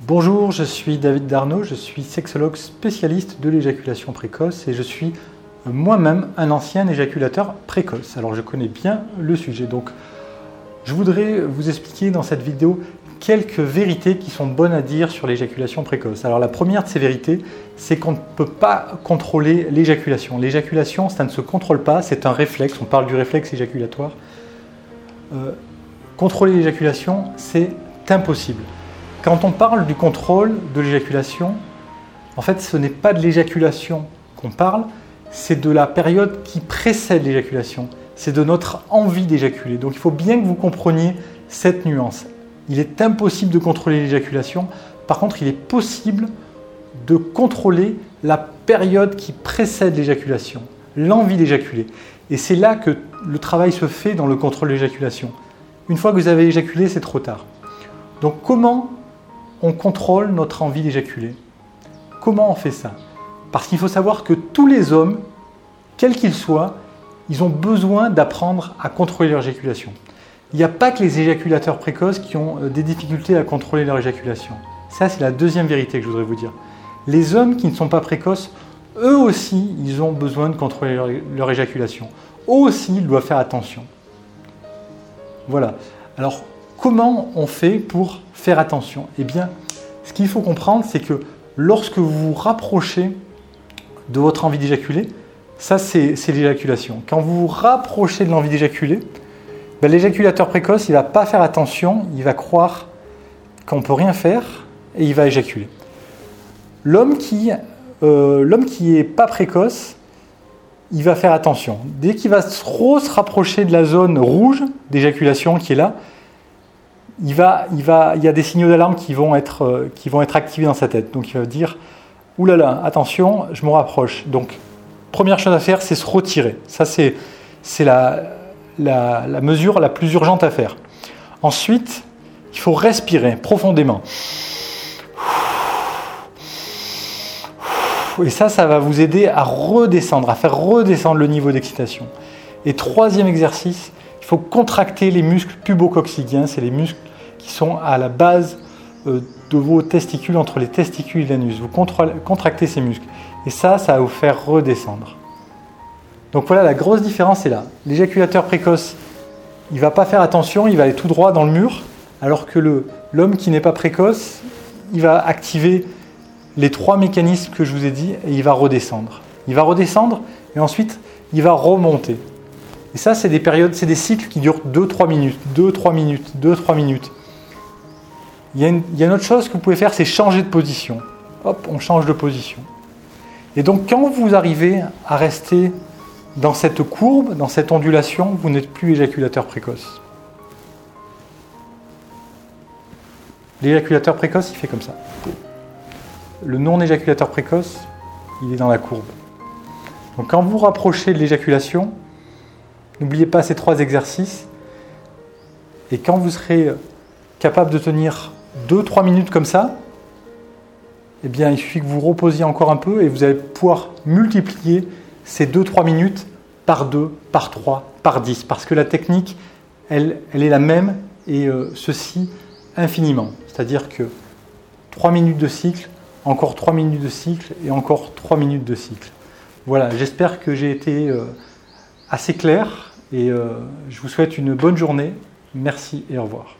Bonjour, je suis David Darnaud, je suis sexologue spécialiste de l'éjaculation précoce et je suis moi-même un ancien éjaculateur précoce. Alors je connais bien le sujet, donc je voudrais vous expliquer dans cette vidéo quelques vérités qui sont bonnes à dire sur l'éjaculation précoce. Alors la première de ces vérités, c'est qu'on ne peut pas contrôler l'éjaculation. L'éjaculation, ça ne se contrôle pas, c'est un réflexe, on parle du réflexe éjaculatoire. Euh, contrôler l'éjaculation, c'est impossible. Quand on parle du contrôle de l'éjaculation, en fait, ce n'est pas de l'éjaculation qu'on parle, c'est de la période qui précède l'éjaculation. C'est de notre envie d'éjaculer. Donc il faut bien que vous compreniez cette nuance. Il est impossible de contrôler l'éjaculation. Par contre, il est possible de contrôler la période qui précède l'éjaculation, l'envie d'éjaculer. Et c'est là que le travail se fait dans le contrôle de l'éjaculation. Une fois que vous avez éjaculé, c'est trop tard. Donc comment on contrôle notre envie d'éjaculer. Comment on fait ça? Parce qu'il faut savoir que tous les hommes, quels qu'ils soient, ils ont besoin d'apprendre à contrôler leur éjaculation. Il n'y a pas que les éjaculateurs précoces qui ont euh, des difficultés à contrôler leur éjaculation. Ça, c'est la deuxième vérité que je voudrais vous dire. Les hommes qui ne sont pas précoces, eux aussi, ils ont besoin de contrôler leur, leur éjaculation. Eux aussi, ils doivent faire attention. Voilà. Alors, comment on fait pour faire attention? Eh bien, ce qu'il faut comprendre, c'est que lorsque vous vous rapprochez de votre envie d'éjaculer, ça c'est l'éjaculation. Quand vous vous rapprochez de l'envie d'éjaculer, ben, l'éjaculateur précoce, il ne va pas faire attention, il va croire qu'on ne peut rien faire et il va éjaculer. L'homme qui euh, n'est pas précoce, il va faire attention. Dès qu'il va trop se rapprocher de la zone rouge d'éjaculation qui est là, il, va, il, va, il y a des signaux d'alarme qui, vont être, euh, qui vont être activés dans sa tête. Donc il va dire Ouh là là, attention, je me rapproche. Donc, première chose à faire, c'est se retirer. Ça, c'est, la, la, la mesure la plus urgente à faire. Ensuite, il faut respirer profondément. Et ça, ça va vous aider à redescendre, à faire redescendre le niveau d'excitation. Et troisième exercice, il faut contracter les muscles pubococcygiens, c'est les muscles qui sont à la base euh, de vos testicules, entre les testicules et l'anus. Vous contractez ces muscles. Et ça, ça va vous faire redescendre. Donc voilà, la grosse différence est là. L'éjaculateur précoce, il ne va pas faire attention, il va aller tout droit dans le mur, alors que l'homme qui n'est pas précoce, il va activer les trois mécanismes que je vous ai dit et il va redescendre. Il va redescendre et ensuite il va remonter. Et ça, c'est des périodes, c'est des cycles qui durent 2-3 minutes, 2-3 minutes, 2-3 minutes. Il y, a une, autre chose que vous pouvez faire, c'est changer de position. Hop, on change de position. Et donc, quand vous arrivez à rester dans cette courbe, dans cette ondulation, vous n'êtes plus éjaculateur précoce. L'éjaculateur précoce, il fait comme ça. Le non-éjaculateur précoce, il est dans la courbe. Donc quand vous rapprochez de l'éjaculation, N'oubliez pas ces trois exercices. Et quand vous serez capable de tenir 2-3 minutes comme ça, eh bien, il suffit que vous reposiez encore un peu et vous allez pouvoir multiplier ces 2-3 minutes par 2, par 3, par 10. Parce que la technique, elle, elle est la même et euh, ceci infiniment. C'est-à-dire que 3 minutes de cycle, encore 3 minutes de cycle et encore 3 minutes de cycle. Voilà, j'espère que j'ai été... Euh, assez clair et euh, je vous souhaite une bonne journée. Merci et au revoir.